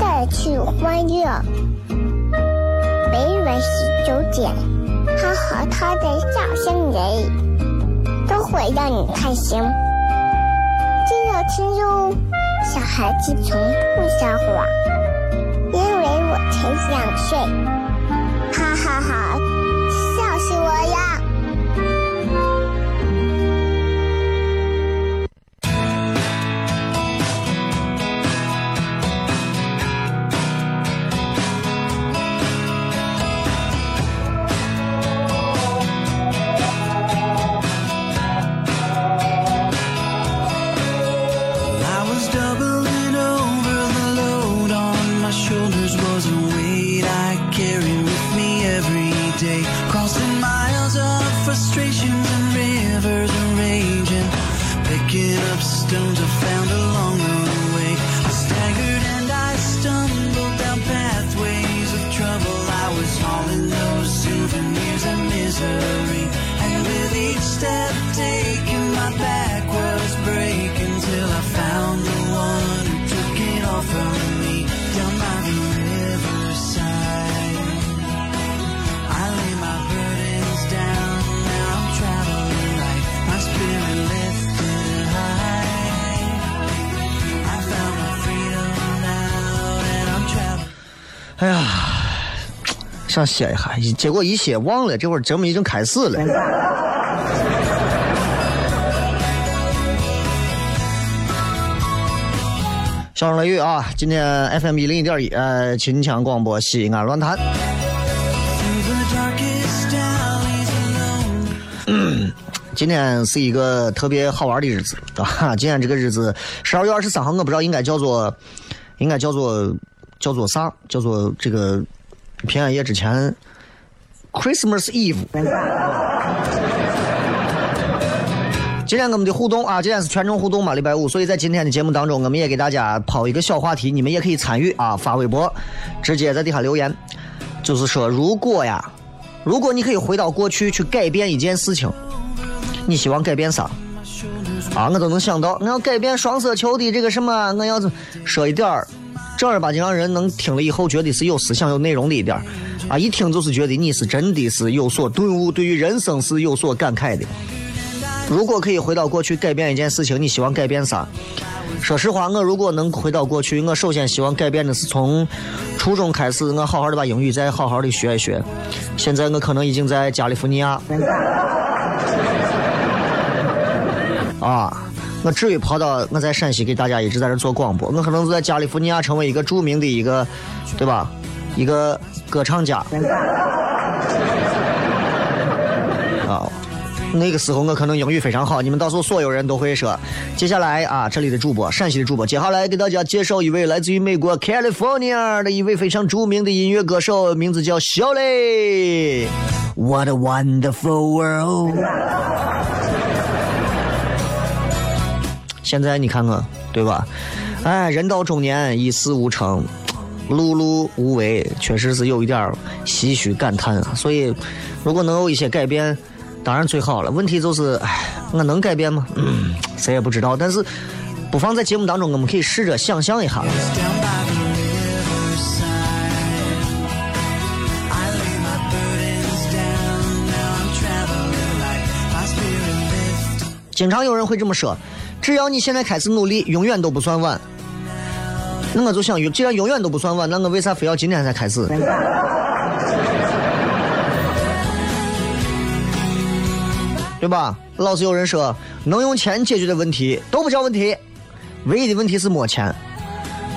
带去欢乐。每晚十九点，他和他的笑声人，都会让你开心。记得听哟，小孩子从不撒谎，因为我才两岁。哈哈哈，笑死我呀！想歇一下，结果一歇忘了，这会儿节目已经开始了。小声雷雨啊，今天 FM 一零一点一，呃，秦腔广播西安论坛。今天是一个特别好玩的日子啊！今天这个日子，十二月二十三号，我不知道应该叫做，应该叫做叫做啥？叫做这个平安夜之前，Christmas Eve。今天我们的互动啊，今天是全程互动嘛，礼拜五，所以在今天的节目当中，我们也给大家抛一个小话题，你们也可以参与啊，发微博，直接在底下留言，就是说，如果呀，如果你可以回到过去去改变一件事情，你希望改变啥？啊，我都能想到，我要改变双色球的这个什么，我要是说一点儿正儿八经让人能听了以后觉得是有思想、有内容的一点啊，一听就是觉得你是真的是有所顿悟，对于人生是有所感慨的。如果可以回到过去改变一件事情，你希望改变啥？说实话，我如果能回到过去，我首先希望改变的是从初中开始，我好好的把英语再好好的学一学。现在我可能已经在加利福尼亚。啊，我至于跑到我在陕西给大家一直在这做广播，我可能是在加利福尼亚成为一个著名的一个，对吧？一个歌唱家。啊，那个时候我可能英语非常好，你们到时候所有人都会说。接下来啊，这里的主播，陕西的主播，接下来给大家介绍一位来自于美国 California 的一位非常著名的音乐歌手，名字叫小磊。What a wonderful world！现在你看看，对吧？哎，人到中年，一事无成，碌碌无为，确实是有一点唏嘘感叹啊。所以，如果能有一些改变，当然最好了。问题就是，哎，我能改变吗？嗯，谁也不知道。但是，不妨在节目当中，我们可以试着想象一下。经常有人会这么说：只要你现在开始努力，永远都不算晚。那我就想，既然永远都不算晚，那我为啥非要今天才开始？对吧？老是有人说能用钱解决的问题都不叫问题，唯一的问题是没钱。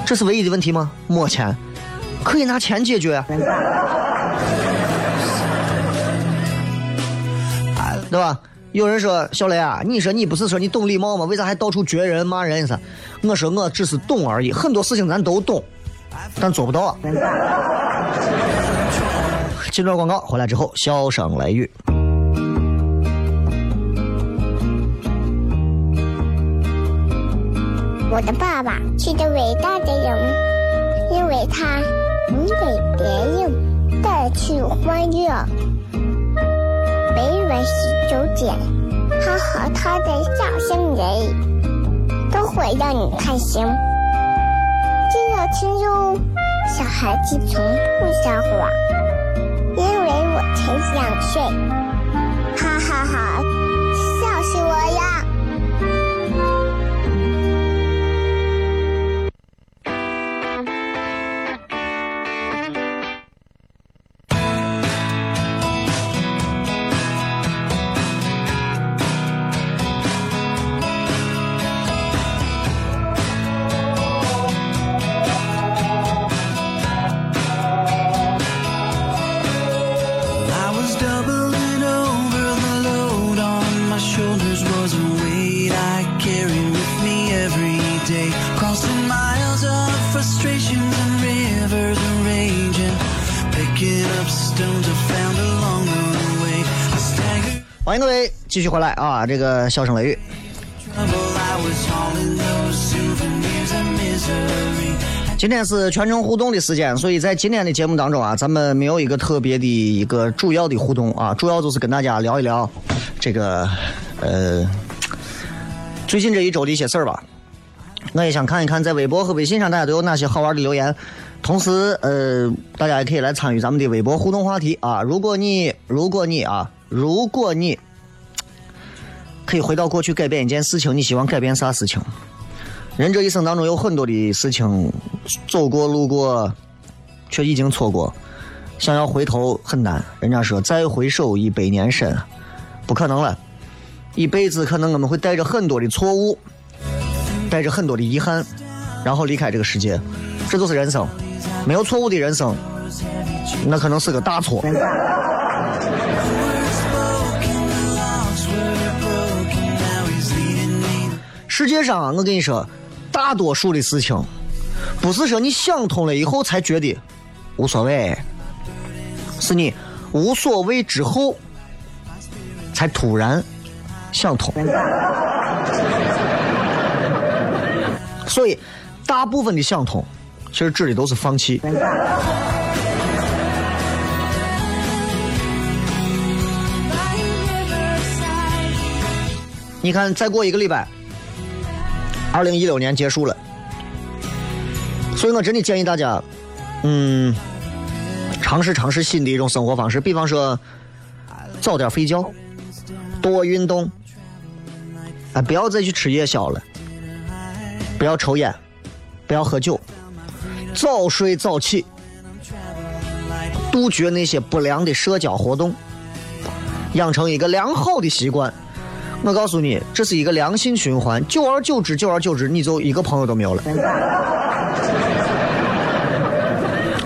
这是唯一的问题吗？没钱可以拿钱解决，对吧？有人说小雷啊，你说你不是说你懂礼貌吗？为啥还到处撅人骂人噻？我说我只是懂而已，很多事情咱都懂，但做不到啊。进段广告，回来之后笑声雷雨。我的爸爸是个伟大的人，因为他能给别人带去欢乐。在洗手间，他和他的笑声人，都会让你开心。记得听哟，小孩子从不撒谎，因为我才两岁。欢迎各位继续回来啊！这个笑声雷雨，今天是全程互动的时间，所以在今天的节目当中啊，咱们没有一个特别的一个主要的互动啊，主要就是跟大家聊一聊这个呃最近这一周的一些事儿吧。我也想看一看在微博和微信上大家都有哪些好玩的留言，同时呃大家也可以来参与咱们的微博互动话题啊。如果你如果你啊如果你可以回到过去改变一件事情，你希望改变啥事情？人这一生当中有很多的事情，走过路过，却已经错过，想要回头很难。人家说再回首已百年身，不可能了。一辈子可能我们会带着很多的错误，带着很多的遗憾，然后离开这个世界。这就是人生，没有错误的人生，那可能是个大错。世界上啊，我跟你说，大多数的事情，不是说你想通了以后才觉得无所谓，是你无所谓之后才突然想通。所以，大部分的想通，其实指的都是放弃。你看，再过一个礼拜，二零一六年结束了，所以我真的建议大家，嗯，尝试尝试新的一种生活方式，比方说早点睡觉，多运动，啊，不要再去吃夜宵了，不要抽烟，不要喝酒，早睡早起，杜绝那些不良的社交活动，养成一个良好的习惯。我告诉你，这是一个良性循环，久而久之，久而久之，你就一个朋友都没有了。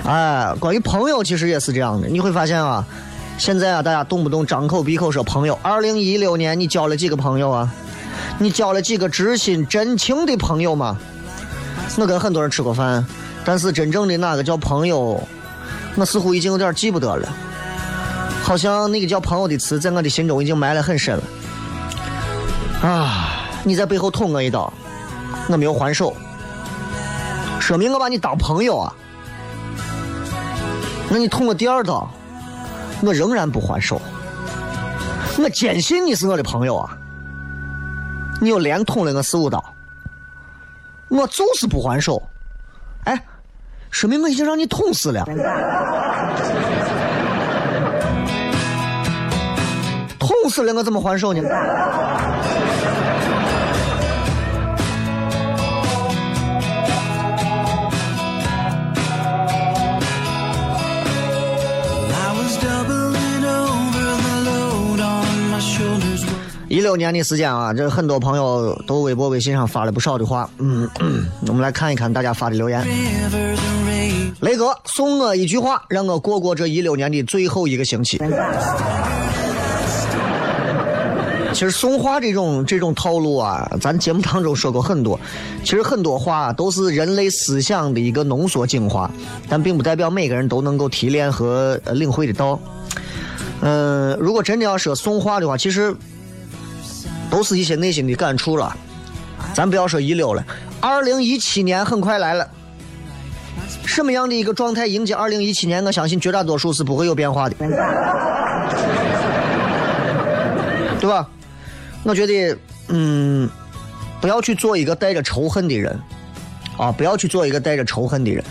哎，关于朋友，其实也是这样的，你会发现啊，现在啊，大家动不动张口闭口说朋友。二零一六年，你交了几个朋友啊？你交了几个知心真情的朋友吗？我跟很多人吃过饭，但是真正的哪个叫朋友，我似乎已经有点记不得了。好像那个叫朋友的词，在我的心中已经埋了很深了。啊！你在背后捅我一刀，我没有还手，说明我把你当朋友啊。那你捅我第二刀，我仍然不还手。我坚信你是我的朋友啊。你又连捅了我四五刀，我就是不还手。哎，说明我已经让你捅死了。捅死了我怎么还手呢？一六年的时间啊，这很多朋友都微博、微信上发了不少的话。嗯，我们来看一看大家发的留言。雷哥送我一句话，让我过过这一六年的最后一个星期。其实送话这种这种套路啊，咱节目当中说过很多。其实很多话都是人类思想的一个浓缩精华，但并不代表每个人都能够提炼和领会得到。嗯，如果真的要说送话的话，其实都是一些内心的感触了。咱不要说一六了，二零一七年很快来了。什么样的一个状态迎接二零一七年？我相信绝大多数是不会有变化的，对吧？我觉得，嗯，不要去做一个带着仇恨的人，啊，不要去做一个带着仇恨的人。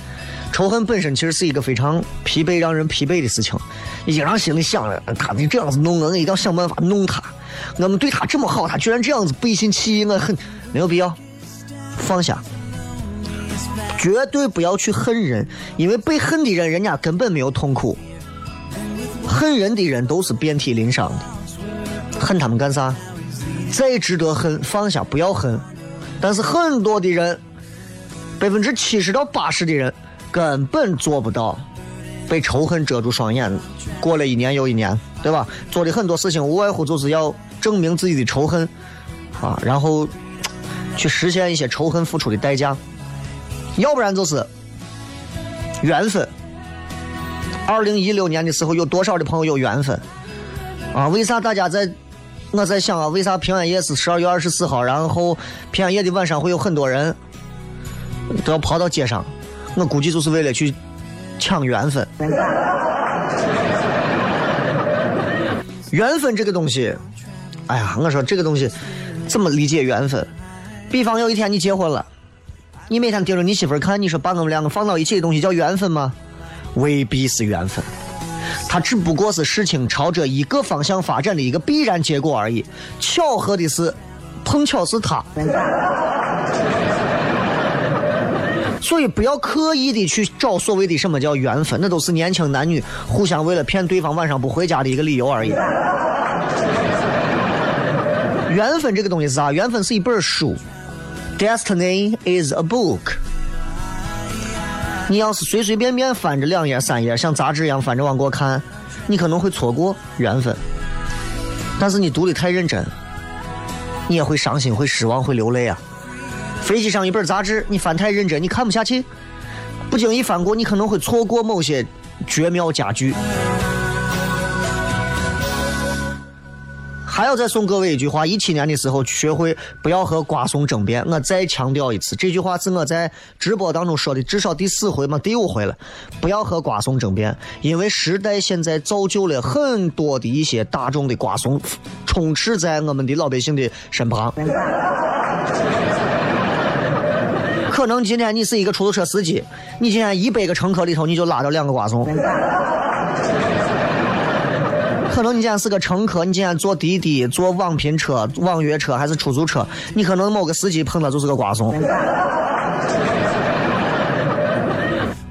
仇恨本身其实是一个非常疲惫、让人疲惫的事情。你经常心里想着，他得这样子弄我，我一定要想办法弄他。我们对他这么好，他居然这样子背信弃义，我很没有必要。放下，绝对不要去恨人，因为被恨的人，人家根本没有痛苦。恨人的人都是遍体鳞伤的，恨他们干啥？再值得恨，放下，不要恨。但是很多的人，百分之七十到八十的人根本做不到被仇恨遮住双眼，过了一年又一年，对吧？做的很多事情无外乎就是要证明自己的仇恨啊，然后去实现一些仇恨付出的代价，要不然就是缘分。二零一六年的时候，有多少的朋友有缘分啊？为啥大家在？我在想啊，为啥平安夜是十二月二十四号？然后平安夜的晚上会有很多人都要跑到街上，我估计就是为了去抢缘分。缘分这个东西，哎呀，我说这个东西怎么理解缘分？比方有一天你结婚了，你每天盯着你媳妇看，你说把我们两个放到一起的东西叫缘分吗？未必是缘分。它只不过是事情朝着一个方向发展的一个必然结果而已。巧合的是，碰巧是他。所以不要刻意的去找所谓的什么叫缘分，那都是年轻男女互相为了骗对方晚上不回家的一个理由而已。缘分这个东西是啥？缘分是一本书，Destiny is a book。你要是随随便便翻着两页三页，像杂志一样翻着往过看，你可能会错过缘分。但是你读的太认真，你也会伤心、会失望、会流泪啊。飞机上一本杂志，你翻太认真，你看不下去，不经意翻过，你可能会错过某些绝妙佳句。还要再送各位一句话：一七年的时候，学会不要和瓜怂争辩。我再强调一次，这句话是我在直播当中说的，至少第四回嘛，第五回了。不要和瓜怂争辩，因为时代现在造就了很多的一些大众的瓜怂，充斥在我们的老百姓的身旁。可能今天你是一个出租车司机，你今天一百个乘客里头，你就拉着两个瓜怂。可能你今天是个乘客，你今天坐滴滴、坐网拼车、网约车还是出租车，你可能某个司机碰到就是个瓜怂。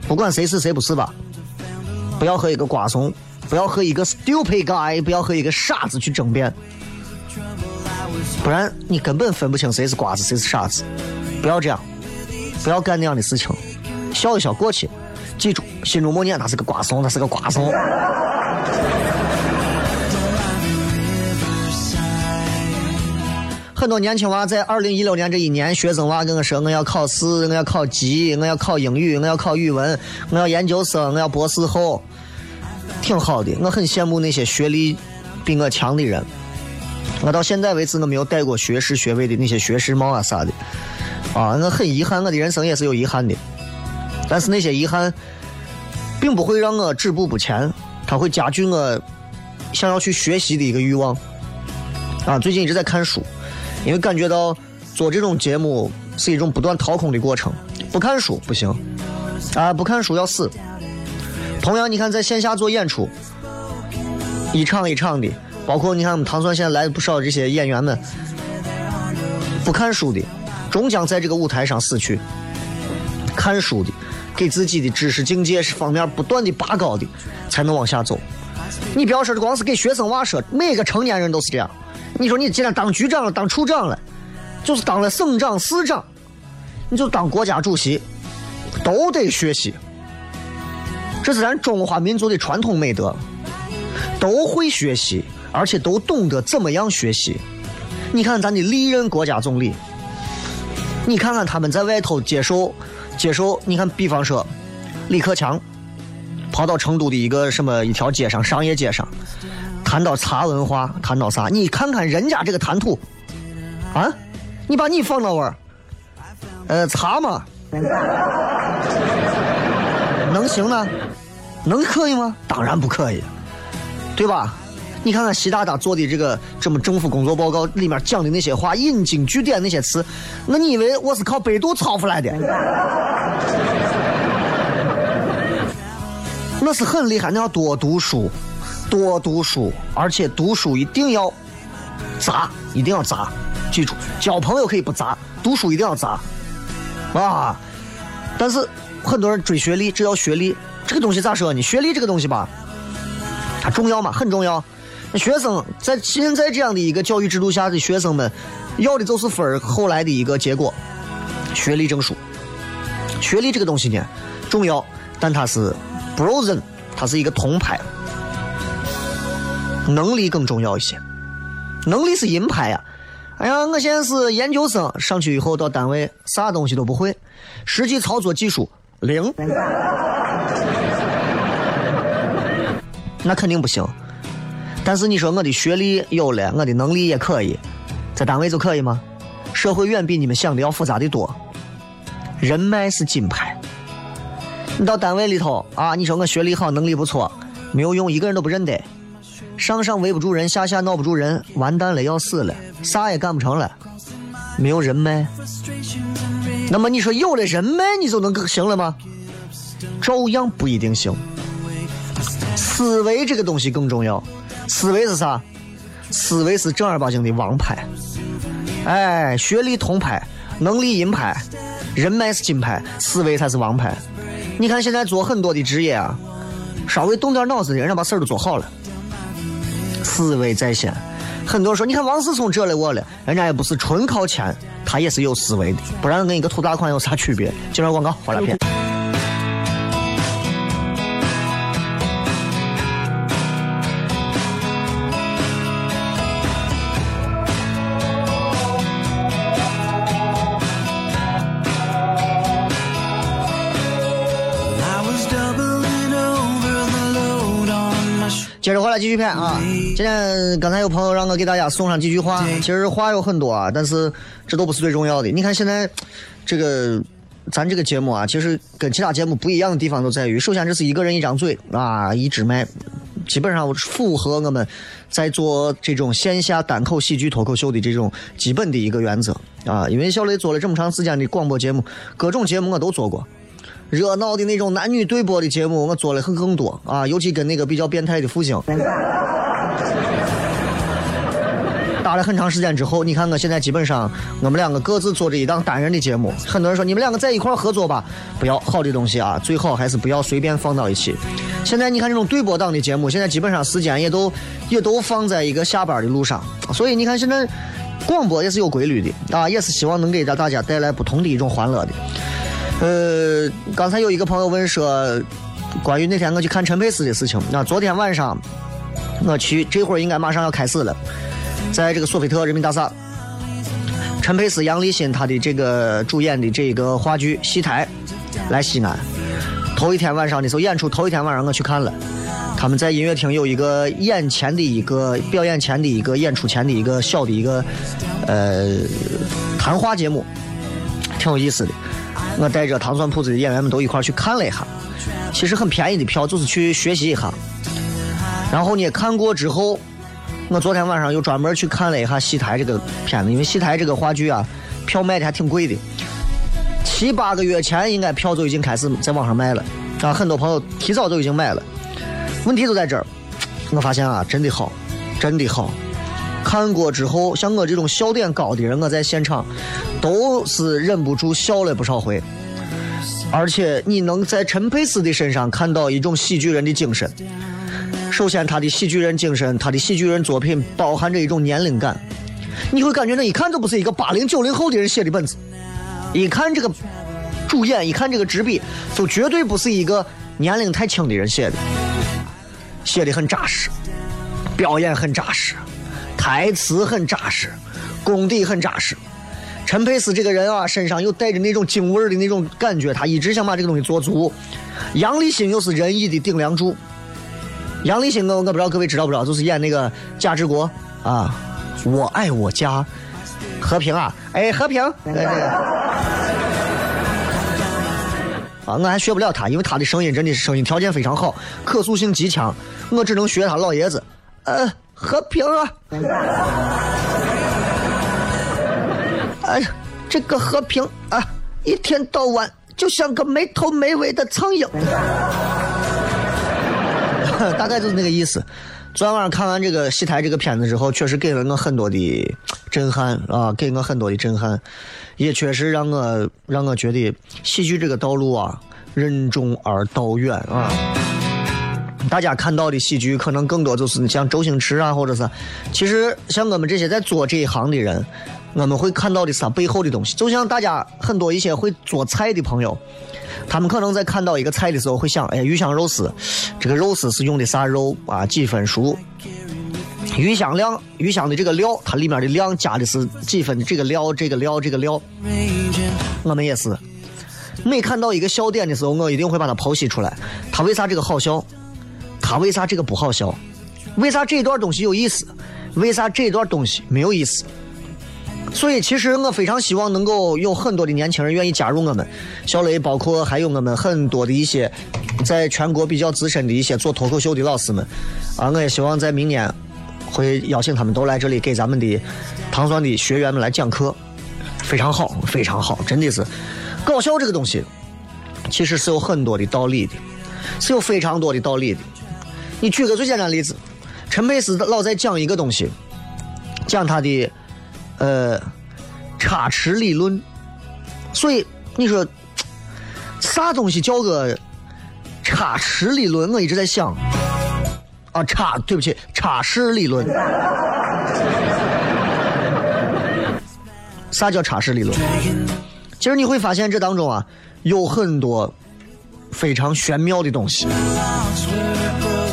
不管谁是谁不是吧，不要和一个瓜怂，不要和一个 stupid guy，不要和一个傻子去争辩，不然你根本分不清谁是瓜子谁是傻子。不要这样，不要干那样的事情，笑一笑过去，记住，心中默念他是个瓜怂，他是个瓜怂。很多年轻娃在二零一六年这一年，学生娃跟我说：“我要考试，我要考级，我要考英语，我要考语文，我要研究生，我要博士后。”挺好的，我很羡慕那些学历比我强的人。我到现在为止，我没有戴过学士学位的那些学士帽啊啥的。啊，我很遗憾，我的人生也是有遗憾的。但是那些遗憾，并不会让我止步不前，它会加剧我想要去学习的一个欲望。啊，最近一直在看书。因为感觉到做这种节目是一种不断掏空的过程，不看书不行，啊，不看书要死。同样，你看在线下做演出，一场一场的，包括你看我们唐蒜现在来了不少这些演员们，不看书的，终将在这个舞台上死去；看书的，给自己的知识境界是方面不断的拔高的，才能往下走。你不要说这光是给学生娃说，每个成年人都是这样。你说你既然当局长了，当处长了，就是当了省长、市长，你就当国家主席，都得学习。这是咱中华民族的传统美德，都会学习，而且都懂得怎么样学习。你看咱的历任国家总理，你看看他们在外头接受接受，你看，比方说李克强跑到成都的一个什么一条街上，商业街上。谈到茶文化，谈到啥？你看看人家这个谈吐，啊，你把你放那玩儿，呃，茶嘛，能行呢？能可以吗？当然不可以，对吧？你看看习大大做的这个这么政府工作报告里面讲的那些话，引经据典那些词，那你以为我是靠百度抄出来的？那是很厉害，那要多读书。多读书，而且读书一定要砸，一定要砸。记住，交朋友可以不砸，读书一定要砸啊！但是很多人追学历，只要学历，这个东西咋说呢？学历这个东西吧，它重要吗？很重要。学生在现在这样的一个教育制度下的学生们，要的就是分儿，后来的一个结果，学历证书。学历这个东西呢，重要，但它是 brozen，它是一个铜牌。能力更重要一些，能力是银牌呀！哎呀，我现在是研究生，上去以后到单位啥东西都不会，实际操作技术零，那肯定不行。但是你说我的学历有了，我的能力也可以，在单位就可以吗？社会远比你们想的要复杂的多，人脉是金牌。你到单位里头啊，你说我学历好，能力不错，没有用，一个人都不认得。上上围不住人，下下闹不住人，完蛋了，要死了，啥也干不成了，没有人脉。那么你说有了人脉，你就能行了吗？照样不一定行。思维这个东西更重要。思维是啥？思维是正儿八经的王牌。哎，学历铜牌，能力银牌，人脉是金牌，思维才是王牌。你看现在做很多的职业啊，稍微动点脑子的人家把事儿都做好了。思维在先，很多人说，你看王思聪这了我了，人家也不是纯靠钱，他也是有思维的，不然跟一个土大款有啥区别？介绍广告，回来片。今天刚才有朋友让我给大家送上几句话，其实话有很多啊，但是这都不是最重要的。你看现在这个咱这个节目啊，其实跟其他节目不一样的地方都在于，首先这是一个人一张嘴啊，一支麦，基本上符合我们在做这种线下单口喜剧脱口秀的这种基本的一个原则啊。因为小雷做了这么长时间的广播节目，各种节目我都做过。热闹的那种男女对播的节目，我做了很更多啊，尤其跟那个比较变态的复兴。打了很长时间之后，你看我现在基本上我们两个各自做着一档单人的节目。很多人说你们两个在一块合作吧，不要好的东西啊，最好还是不要随便放到一起。现在你看这种对播档的节目，现在基本上时间也都也都放在一个下班的路上，所以你看现在广播也是有规律的啊，也是希望能给大大家带来不同的一种欢乐的。呃，刚才有一个朋友问说，关于那天我去看陈佩斯的事情。那昨天晚上我去，这会儿应该马上要开始了，在这个索菲特人民大厦，陈佩斯、杨立新他的这个主演的这个话剧《戏台》来西安。头一天晚上的时候演出，头一天晚上我去看了，他们在音乐厅有一个演前的一个表演前的一个演出前的一个小的一个呃谈话节目，挺有意思的。我带着糖蒜铺子的演员们都一块去看了一下，其实很便宜的票，就是去学习一下。然后呢，看过之后，我昨天晚上又专门去看了一下戏台这个片子，因为戏台这个话剧啊，票卖的还挺贵的，七八个月前应该票就已经开始在网上卖了，啊，很多朋友提早都已经买了。问题就在这儿，我发现啊，真的好，真的好。看过之后，像我这种笑点高的人，我在现场都是忍不住笑了不少回。而且你能在陈佩斯的身上看到一种喜剧人的精神，首先，他的喜剧人精神，他的喜剧人作品包含着一种年龄感，你会感觉那一看就不是一个八零九零后的人写的本子，一看这个主演，一看这个执笔，就绝对不是一个年龄太轻的人写的，写的很扎实，表演很扎实，台词很扎实，功底很扎实。陈佩斯这个人啊，身上又带着那种京味的那种感觉，他一直想把这个东西做足。杨立新又是仁义的顶梁柱。杨立新，我我不知道各位知道不知道，就是演那个贾志国啊，我爱我家，和平啊，哎和平，哎这个啊，我还学不了他，因为他的声音真的是声音条件非常好，可塑性极强，我只能学他老爷子，呃和平啊。哎，这个和平啊，一天到晚就像个没头没尾的苍蝇，大概就是那个意思。昨天晚上看完这个戏台这个片子之后，确实给了我很多的震撼啊，给我很多的震撼，也确实让我让我觉得喜剧这个道路啊，任重而道远啊。大家看到的喜剧，可能更多就是像周星驰啊，或者是，其实像我们这些在做这一行的人。我们会看到的是它背后的东西，就像大家很多一些会做菜的朋友，他们可能在看到一个菜的时候会想，哎，鱼香肉丝，这个肉丝是用的啥肉啊？几分熟？鱼香料，鱼香的这个料，它里面的量加的是几分这个料，这个料，这个料。我们也是，每看到一个笑点的时候，我一定会把它剖析出来，它为啥这个好笑？它为啥这个不好笑？为啥这段东西有意思？为啥这段东西没有意思？所以，其实我非常希望能够有很多的年轻人愿意加入我们小雷，包括还有我们很多的一些在全国比较资深的一些做脱口秀的老师们啊！我也希望在明年会邀请他们都来这里给咱们的糖酸的学员们来讲课，非常好，非常好，真的是搞笑这个东西其实是有很多的道理的，是有非常多的道理的。你举个最简单例子，陈佩斯老在讲一个东西，讲他的。呃，差池理论，所以你说啥东西叫个差池理论？我一直在想啊，差对不起，差池理论，啥叫差池理论？其实你会发现这当中啊，有很多非常玄妙的东西。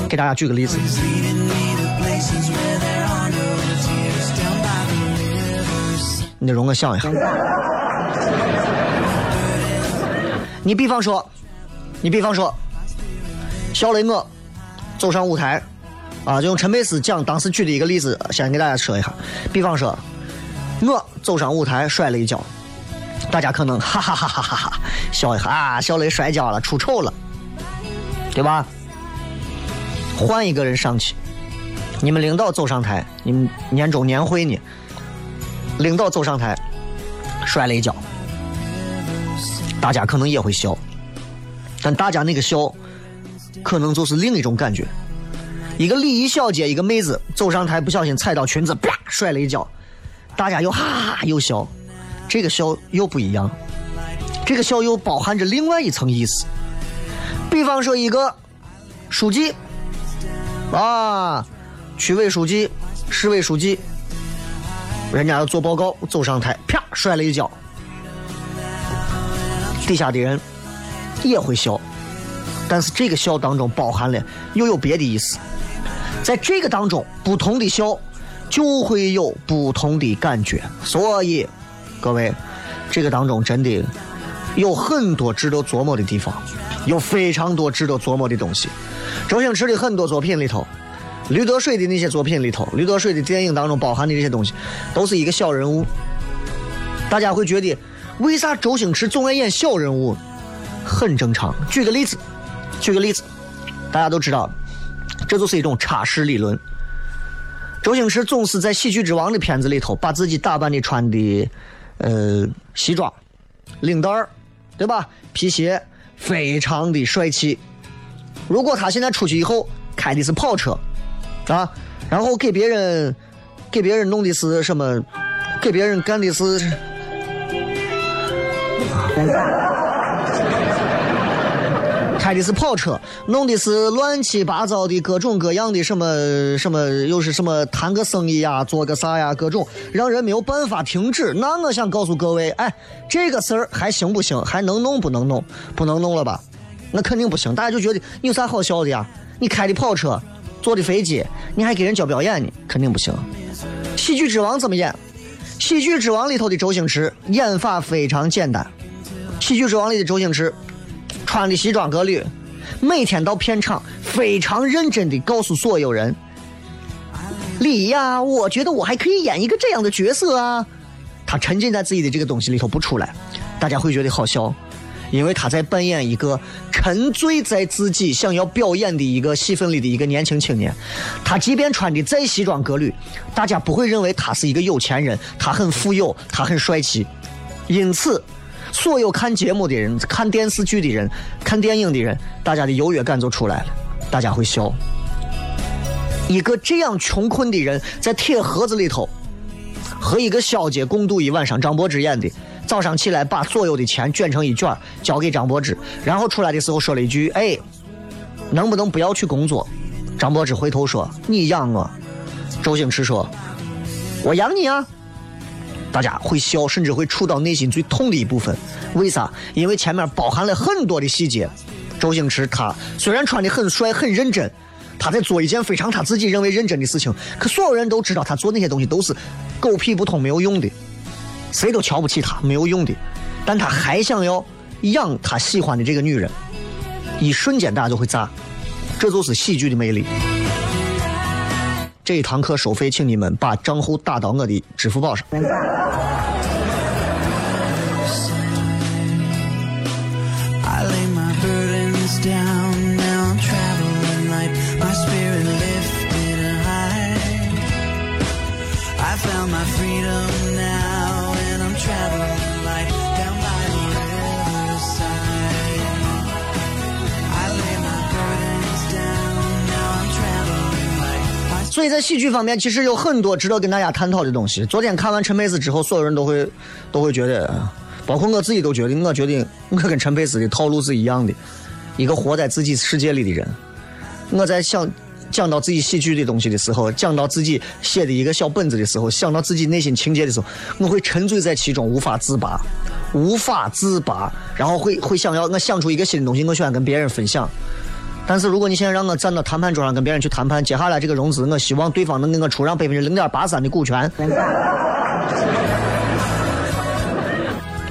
给大家举个例子。你容我想一下，你比方说，你比方说，小雷我走上舞台，啊，就用陈佩斯讲当时举的一个例子，先给大家说一下。比方说，我走上舞台摔了一跤，大家可能哈哈哈哈哈哈笑一下啊，小雷摔跤了，出丑了，对吧？换一个人上去，你们领导走上台，你们年终年会呢？领导走上台，摔了一跤，大家可能也会笑，但大家那个笑，可能就是另一种感觉。一个礼仪小姐，一个妹子走上台，不小心踩到裙子，啪摔了一跤，大家又哈哈又笑，这个笑又不一样，这个笑又包含着另外一层意思。比方说，一个书记，啊，区委书记、市委书记。人家要做报告，走上台，啪摔了一跤，底下的人也会笑，但是这个笑当中包含了又有别的意思，在这个当中，不同的笑就会有不同的感觉，所以各位，这个当中真的有很多值得琢磨的地方，有非常多值得琢磨的东西。周星驰的很多作品里头。驴得水的那些作品里头，驴得水的电影当中包含的这些东西，都是一个小人物。大家会觉得，为啥周星驰总爱演小人物？很正常。举个例子，举个例子，大家都知道，这就是一种差事理论。周星驰总是在《喜剧之王》的片子里头，把自己打扮的穿的，呃，西装、领带儿，对吧？皮鞋，非常的帅气。如果他现在出去以后开的是跑车，啊，然后给别人，给别人弄的是什么？给别人干的是，开的是跑车，弄的是乱七八糟的各种各样的什么什么，又是什么谈个生意呀，做个啥呀，各种让人没有办法停止。那我想告诉各位，哎，这个事儿还行不行？还能弄不能弄？不能弄了吧？那肯定不行。大家就觉得你有啥好笑的呀？你开的跑车，坐的飞机，你还给人教表演呢？肯定不行。喜剧之王怎么演？喜剧之王里头的周星驰演法非常简单。喜剧之王里的周星驰穿的西装革履，每天到片场非常认真的告诉所有人：“李呀，我觉得我还可以演一个这样的角色啊。”他沉浸在自己的这个东西里头不出来，大家会觉得好笑，因为他在扮演一个沉醉在自己想要表演的一个戏份里的一个年轻青年。他即便穿的再西装革履，大家不会认为他是一个有钱人，他很富有，他很帅气，因此。所有看节目的人、看电视剧的人、看电影的人，大家的优越感就出来了，大家会笑。一个这样穷困的人，在铁盒子里头和一个小姐共度一晚上，张柏芝演的。早上起来，把所有的钱卷成一卷交给张柏芝，然后出来的时候说了一句：“哎，能不能不要去工作？”张柏芝回头说：“你养我。”周星驰说：“我养你啊。”大家会笑，甚至会触到内心最痛的一部分。为啥？因为前面包含了很多的细节。周星驰他虽然穿的很帅、很认真，他在做一件非常他自己认为认真的事情，可所有人都知道他做那些东西都是狗屁不通、没有用的，谁都瞧不起他，没有用的。但他还想要养他喜欢的这个女人，一瞬间大家就会炸。这就是喜剧的魅力。这一堂课收费，请你们把账户打到我的支付宝上。所以在喜剧方面，其实有很多值得跟大家探讨的东西。昨天看完陈佩斯之后，所有人都会都会觉得，包括我自己都觉得，我觉得我跟陈佩斯的套路是一样的，一个活在自己世界里的人。我在想讲到自己喜剧的东西的时候，讲到自己写的一个小本子的时候，想到自己内心情节的时候，我会沉醉在其中，无法自拔，无法自拔，然后会会想要我想出一个新的东西，我喜欢跟别人分享。但是如果你现在让我站到谈判桌上跟别人去谈判，接下来这个融资，我希望对方能给我出让百分之零点八三的股权，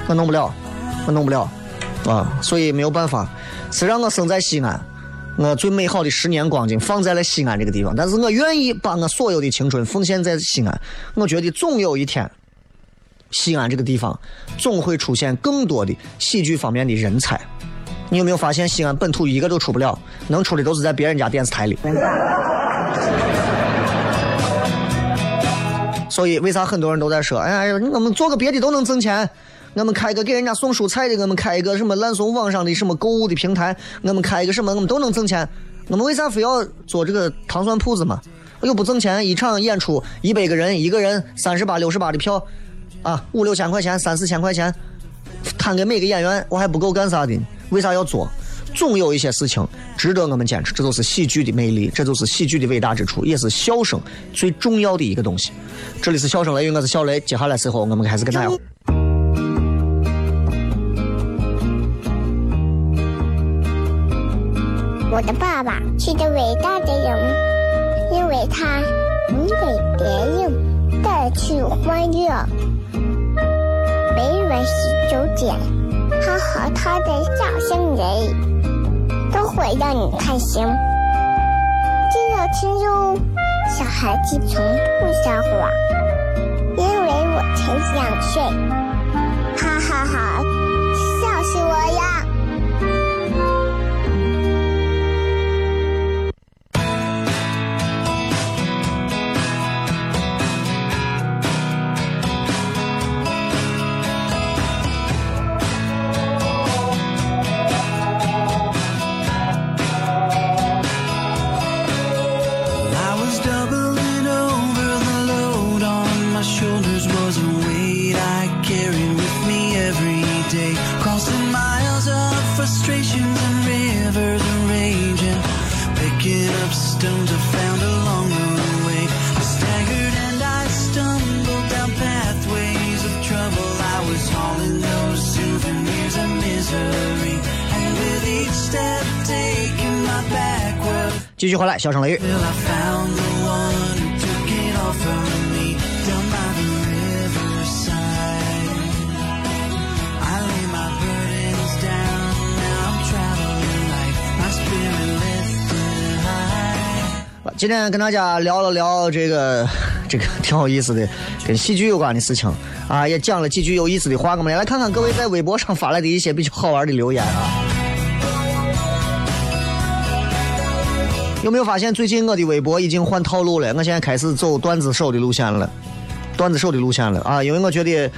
我弄不了，我弄不了，啊，所以没有办法，是让我生在西安，我最美好的十年光景放在了西安这个地方，但是我愿意把我所有的青春奉献在西安，我觉得总有一天，西安这个地方总会出现更多的喜剧方面的人才。你有没有发现西安本土一个都出不了，能出的都是在别人家电视台里。所以为啥很多人都在说，哎呀，我们做个别的都能挣钱，我们开个给人家送蔬菜的，我们开一个什么烂怂网上的什么购物的平台，我们开一个什么，我们都能挣钱。我们为啥非要做这个糖蒜铺子嘛？又不挣钱，一场演出一百个人，一个人三十八、六十八的票，啊，五六千块钱，三四千块钱，摊给每个演员，我还不够干啥的？为啥要做？总有一些事情值得我们坚持，这就是喜剧的魅力，这就是喜剧的伟大之处，也是笑声最重要的一个东西。这里是笑声雷雨，我是小雷。接下来时候，我们开始跟大家。我的爸爸是个伟大的人，因为他能给别人带去欢乐。每晚十九点，他和他的笑声人，都会让你开心。记得听哟，小孩子从不撒谎，因为我才两岁。哈哈哈，笑死我了！继续回来，笑声雷雨。今天跟大家聊了聊这个这个挺有意思的，跟戏剧有关的事情啊，也讲了几句有意思的话。我们来看看各位在微博上发来的一些比较好玩的留言啊。有没有发现最近我的微博已经换套路了？我现在开始走段子手的路线了，段子手的路线了啊！因为我觉得，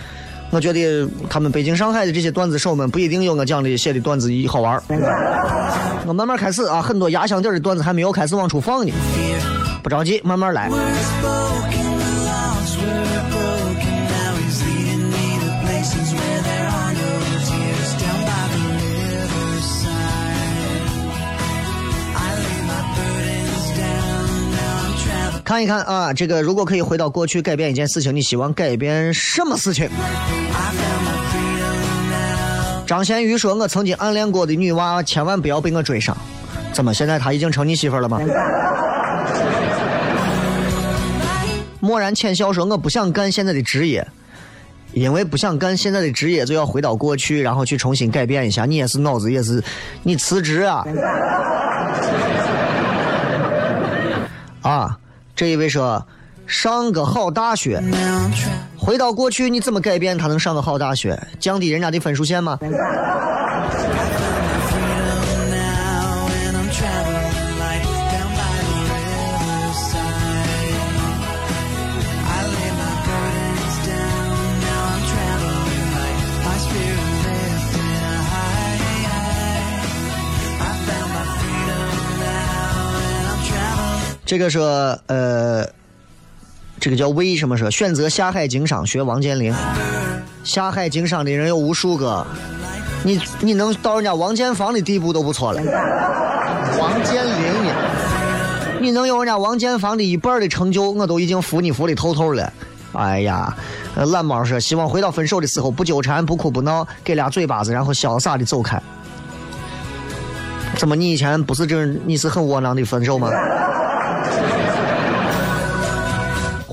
我觉得他们北京、上海的这些段子手们不一定有我讲的写的段子好玩。我慢慢开始啊，很多压箱底的段子还没有开始往出放呢，不着急，慢慢来。看一看啊，这个如果可以回到过去改变一件事情，你希望改变什么事情？张贤瑜说：“我曾经暗恋过的女娃，千万不要被我追上。怎么？现在她已经成你媳妇了吗？”蓦然浅笑说：“我不想干现在的职业，因为不想干现在的职业，就要回到过去，然后去重新改变一下。你也是脑子也是，你辞职啊！”啊，这一位说：“上个好大学。”回到过去，你怎么改变他能上个好大学？降低人家的分数线吗？这个说呃，这个叫为什么说选择下海经商学王健林？下海经商的人有无数个，你你能到人家王建房的地步都不错了。王健林呢？你能有人家王建房的一半的成就，我都已经服你服的透透了。哎呀，懒猫说希望回到分手的时候不纠缠、不哭不闹，给俩嘴巴子，然后潇洒的走开。怎么你以前不是这？你是很窝囊的分手吗？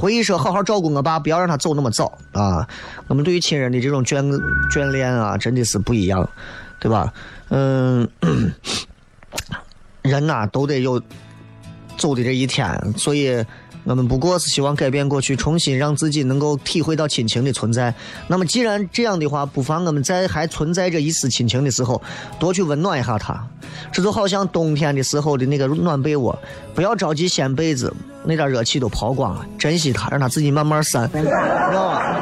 回忆说好好照顾我爸，不要让他走那么早啊！我们对于亲人的这种眷眷恋啊，真的是不一样，对吧？嗯，人呐、都得有走的这一天，所以我们不过是希望改变过去，重新让自己能够体会到亲情的存在。那么既然这样的话，不妨我们在还存在着一丝亲情的时候，多去温暖一下他。这就好像冬天的时候的那个暖被窝，不要着急掀被子，那点热气都跑光了，珍惜它，让它自己慢慢散，知道吧？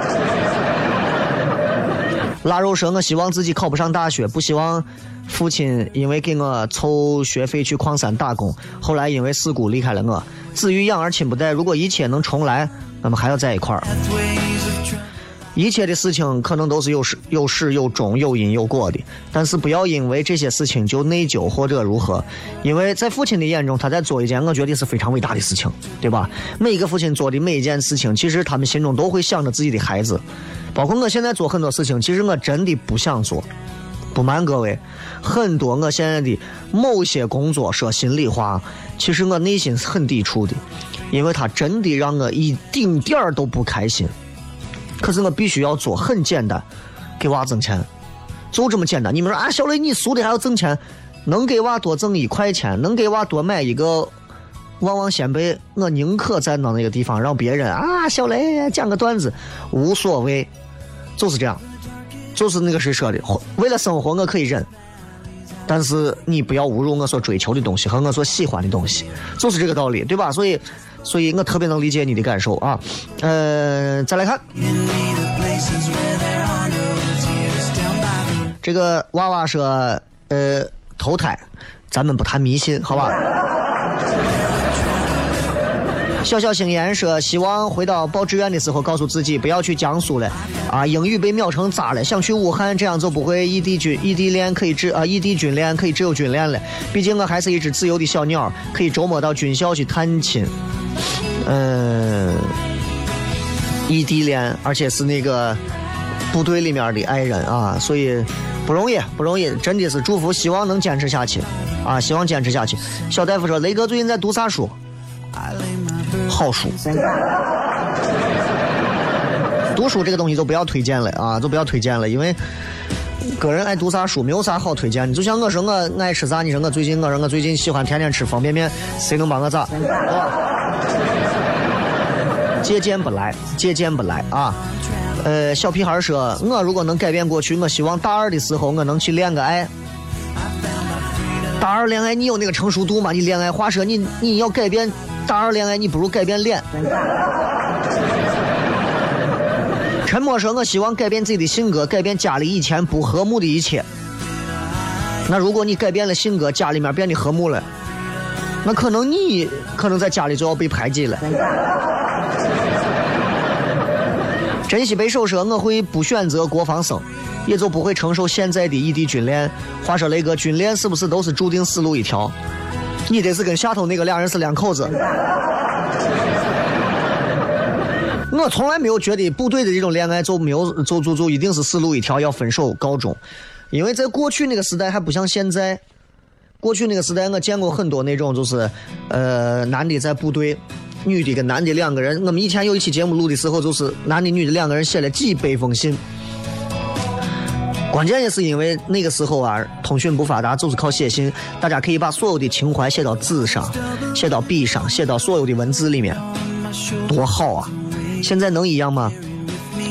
腊肉说：“我希望自己考不上大学，不希望父亲因为给我凑学费去矿山打工，后来因为事故离开了我。子欲养而亲不待，如果一切能重来，那么还要在一块儿。一切的事情可能都是有始有始有终、有因有果的，但是不要因为这些事情就内疚或者如何，因为在父亲的眼中，他在做一件我觉得是非常伟大的事情，对吧？每一个父亲做的每一件事情，其实他们心中都会想着自己的孩子，包括我现在做很多事情，其实我真的不想做。不瞒各位，很多我现在的某些工作，说心里话，其实我内心是很抵触的，因为他真的让我一丁点儿都不开心。可是我必须要做，很简单，给娃挣钱，就这么简单。你们说啊，小雷你俗的还要挣钱，能给娃多挣一块钱，能给娃多买一个旺旺仙贝，我宁可站到那个地方让别人啊，小雷讲个段子，无所谓，就是这样，就是那个谁说的，为了生活我可以忍。但是你不要侮辱我所追求的东西和我所喜欢的东西，就是这个道理，对吧？所以，所以我特别能理解你的感受啊。呃，再来看这个娃娃说，呃，投胎，咱们不谈迷信，好吧？小小星言说，希望回到报志愿的时候，告诉自己不要去江苏了，啊，英语被秒成渣了，想去武汉，这样就不会异地军异地恋可以只啊异地军恋可以只有军恋了。毕竟我还是一只自由的小鸟，可以周末到军校去探亲。嗯，异地恋，而且是那个部队里面的爱人啊，所以不容易，不容易，真的是祝福，希望能坚持下去，啊，希望坚持下去。小大夫说，雷哥最近在读啥书？好书。读书这个东西就不要推荐了啊，就不要推荐了，因为个人爱读啥书，没有啥好推荐的。就像我说我爱吃啥，你说我最近我说我最近喜欢天天吃方便面，谁能帮我咋？借鉴不来，借鉴不来啊！呃，小屁孩说，我如果能改变过去，我希望大二的时候我能去恋个爱。大二恋爱，你有那个成熟度吗？你恋爱，话说你你要改变大二恋爱，你不如改变脸。陈默说，我希望改变自己的性格，改变家里以前不和睦的一切。那如果你改变了性格，家里面变得和睦了，那可能你可能在家里就要被排挤了。珍惜备受说，我会不选择国防生，也就不会承受现在的异地军恋。话说雷哥，军恋是不是都是注定死路一条？你得是跟下头那个俩人是两口子。我从来没有觉得部队的这种恋爱就没有就就就一定是死路一条，要分手告终。因为在过去那个时代还不像现在，过去那个时代我见过很多那种就是，呃，男的在部队，女的跟男的两个人。我们以前有一期节目录的时候，就是男的女的两个人写了几百封信。关键也是因为那个时候啊，通讯不发达，就是靠写信，大家可以把所有的情怀写到纸上，写到笔上，写到所有的文字里面，多好啊！现在能一样吗？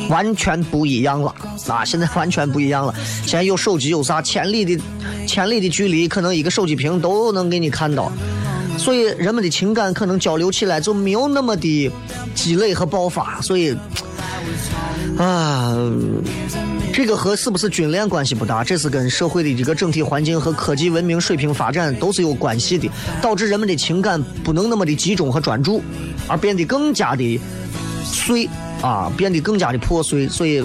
完全不一样了啊！现在完全不一样了。现在有手机有啥，千里的千里的距离，可能一个手机屏都能给你看到。所以人们的情感可能交流起来就没有那么的积累和爆发。所以啊，这个和是不是军恋关系不大，这是跟社会的这个整体环境和科技文明水平发展都是有关系的，导致人们的情感不能那么的集中和专注，而变得更加的碎啊，变得更加的破碎。所以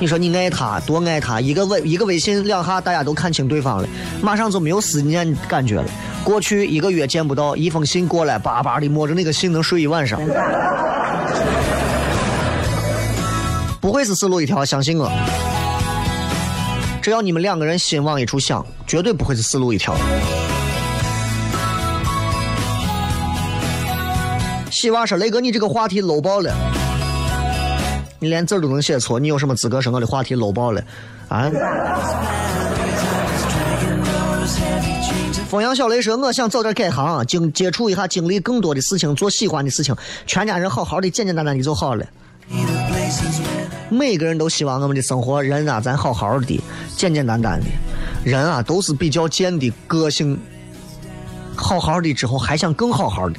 你说你爱他多爱他，一个微一个微信两下大家都看清对方了，马上就没有思念感觉了。过去一个月见不到，一封信过来，巴巴的摸着那个信能睡一晚上。不会是死路一条，相信我。只要你们两个人心往一处想，绝对不会是死路一条。西娃说：“雷哥，你这个话题漏爆了，你连字都能写错，你有什么资格说我的话题漏爆了？啊？”风扬小雷说：“我想早点改行，经接触一下，经历更多的事情，做喜欢的事情，全家人好好的、简简单单的就好了。每个人都希望我们的生活，人啊，咱好好的、简简单单的。人啊，都是比较贱的个性，好好的之后还想更好好的。”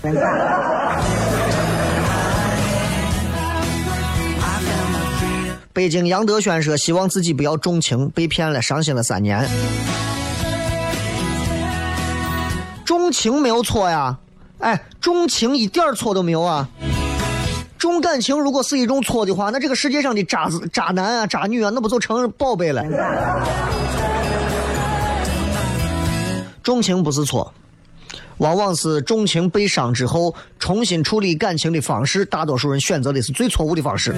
北京杨德轩说：“希望自己不要重情，被骗了，伤心了三年。情没有错呀，哎，重情一点错都没有啊。重感情如果是一种错的话，那这个世界上的渣子、渣男啊、渣女啊，那不就成宝贝了？重情不是错，往往是重情被伤之后，重新处理感情的方式，大多数人选择的是最错误的方式。”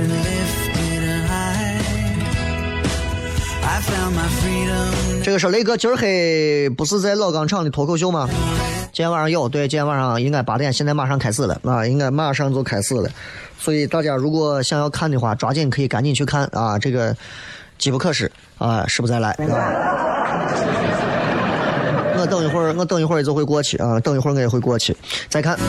这个是雷哥今儿黑不是在老钢厂的脱口秀吗？今天晚上有，对，今天晚上应该八点，现在马上开始了啊，应该马上就开始了。所以大家如果想要看的话，抓紧可以赶紧去看啊，这个机不可失啊，失不再来。啊、我等一会儿，我等一会儿就会过去啊，等一会儿我也会过去再看。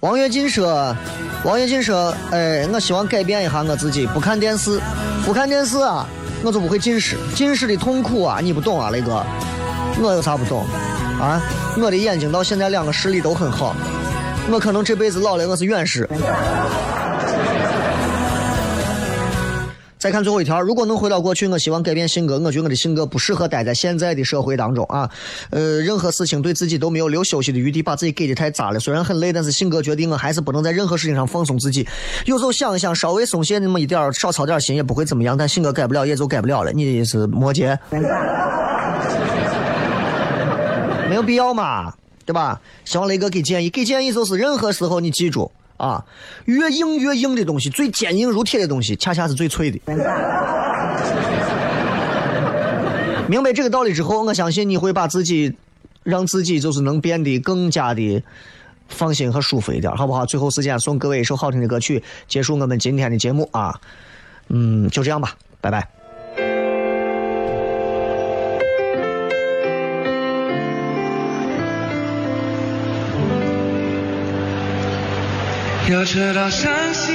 王跃进说：“王跃进说，哎，我希望改变一下我自己，不看电视，不看电视啊，我就不会近视。近视的痛苦啊，你不懂啊，雷哥，我有啥不懂啊？我的眼睛到现在两个视力都很好，我可能这辈子老了我是远视。再看最后一条，如果能回到过去，我希望改变性格。我觉得我的性格不适合待在现在的社会当中啊。呃，任何事情对自己都没有留休息的余地，把自己给的太渣了。虽然很累，但是性格决定我还是不能在任何事情上放松自己。有时候想一想，稍微松懈那么一点儿少操点心也不会怎么样。但性格改不了，也就改不了了。你的意思摩羯，没有必要嘛，对吧？希望雷哥给建议，给建议就是任何时候你记住。啊，越硬越硬的东西，最坚硬如铁的东西，恰恰是最脆的。明白这个道理之后，我相信你会把自己，让自己就是能变得更加的放心和舒服一点，好不好？最后时间送各位一首好听的歌曲，结束我们今天的节目啊。嗯，就这样吧，拜拜。要知道伤心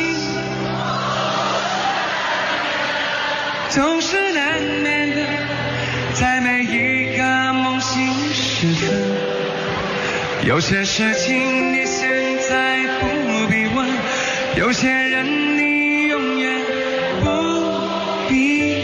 总是难免的，在每一个梦醒时分。有些事情你现在不必问，有些人你永远不必。